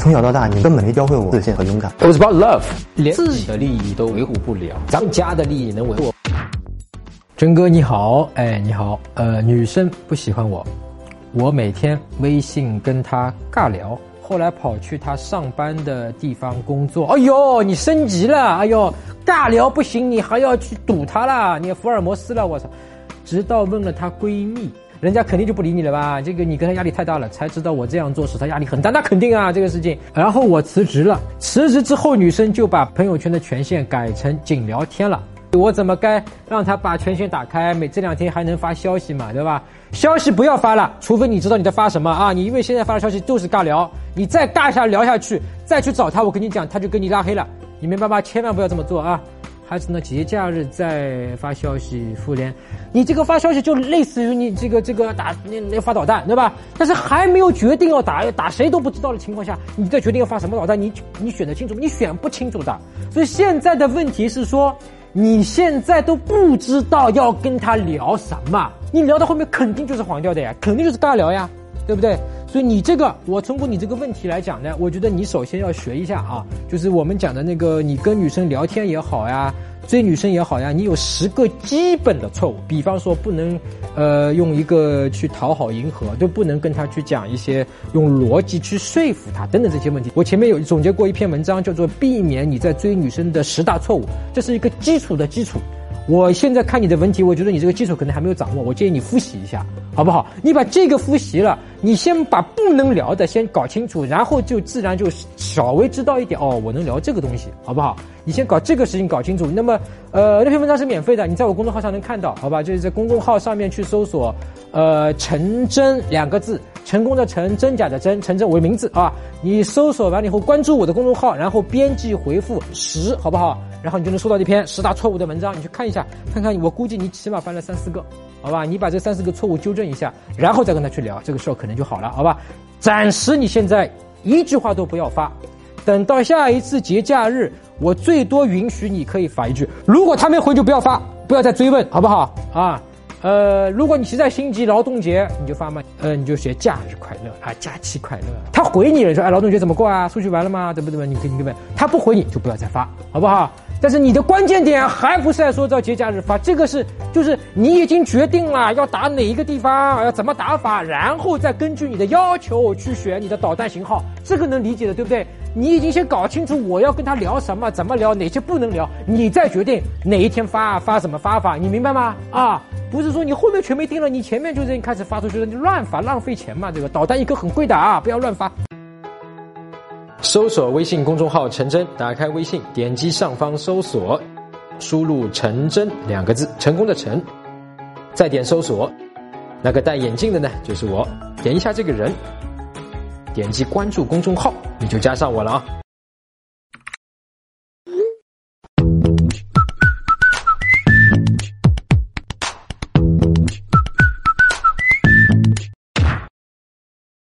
从小到大，你根本没教会我自信和勇敢。It was about love，连自己的利益都维护不了，咱们家的利益能维护？真哥你好，哎你好，呃，女生不喜欢我，我每天微信跟她尬聊，后来跑去她上班的地方工作。哎呦，你升级了，哎呦，尬聊不行，你还要去堵她啦，你福尔摩斯了，我操！直到问了她闺蜜。人家肯定就不理你了吧？这个你跟他压力太大了，才知道我这样做使他压力很大。那肯定啊，这个事情。然后我辞职了，辞职之后，女生就把朋友圈的权限改成仅聊天了。我怎么该让她把权限打开？每这两天还能发消息嘛，对吧？消息不要发了，除非你知道你在发什么啊！你因为现在发的消息都是尬聊，你再尬下聊下去，再去找他，我跟你讲，他就跟你拉黑了。你明白吗？千万不要这么做啊！孩子呢，节假日再发消息复联，你这个发消息就类似于你这个这个打那那发导弹，对吧？但是还没有决定要打打谁都不知道的情况下，你再决定要发什么导弹，你你选得清楚？你选不清楚的。所以现在的问题是说，你现在都不知道要跟他聊什么，你聊到后面肯定就是黄掉的呀，肯定就是尬聊呀，对不对？所以你这个，我通过你这个问题来讲呢，我觉得你首先要学一下啊，就是我们讲的那个，你跟女生聊天也好呀，追女生也好呀，你有十个基本的错误，比方说不能，呃，用一个去讨好迎合，都不能跟她去讲一些用逻辑去说服她等等这些问题。我前面有总结过一篇文章，叫做避免你在追女生的十大错误，这是一个基础的基础。我现在看你的问题，我觉得你这个基础可能还没有掌握，我建议你复习一下，好不好？你把这个复习了，你先把不能聊的先搞清楚，然后就自然就稍微知道一点哦，我能聊这个东西，好不好？你先搞这个事情搞清楚。那么，呃，那篇文章是免费的，你在我公众号上能看到，好吧？就是在公众号上面去搜索，呃，陈真两个字，成功的成，真假的真，陈真我的名字啊。你搜索完了以后，关注我的公众号，然后编辑回复十，好不好？然后你就能收到这篇十大错误的文章，你去看一下，看看我估计你起码翻了三四个，好吧？你把这三四个错误纠正一下，然后再跟他去聊，这个事儿可能就好了，好吧？暂时你现在一句话都不要发，等到下一次节假日，我最多允许你可以发一句，如果他没回就不要发，不要再追问，好不好？啊。呃，如果你实在心急，劳动节你就发嘛，呃，你就写假日快乐啊，假期快乐。他回你了，说哎，劳动节怎么过啊？出去玩了吗？对不对？你跟你问，他不回你就不要再发，好不好？但是你的关键点还不是在说到节假日发，这个是就是你已经决定了要打哪一个地方，要怎么打法，然后再根据你的要求去选你的导弹型号，这个能理解的，对不对？你已经先搞清楚我要跟他聊什么，怎么聊，哪些不能聊，你再决定哪一天发发什么发法，你明白吗？啊，不是说你后面全没定了，你前面就这开始发出去了，你乱发浪费钱嘛，这个导弹一颗很贵的啊，不要乱发。搜索微信公众号“陈真”，打开微信，点击上方搜索，输入“陈真”两个字，成功的陈，再点搜索，那个戴眼镜的呢，就是我，点一下这个人，点击关注公众号，你就加上我了啊。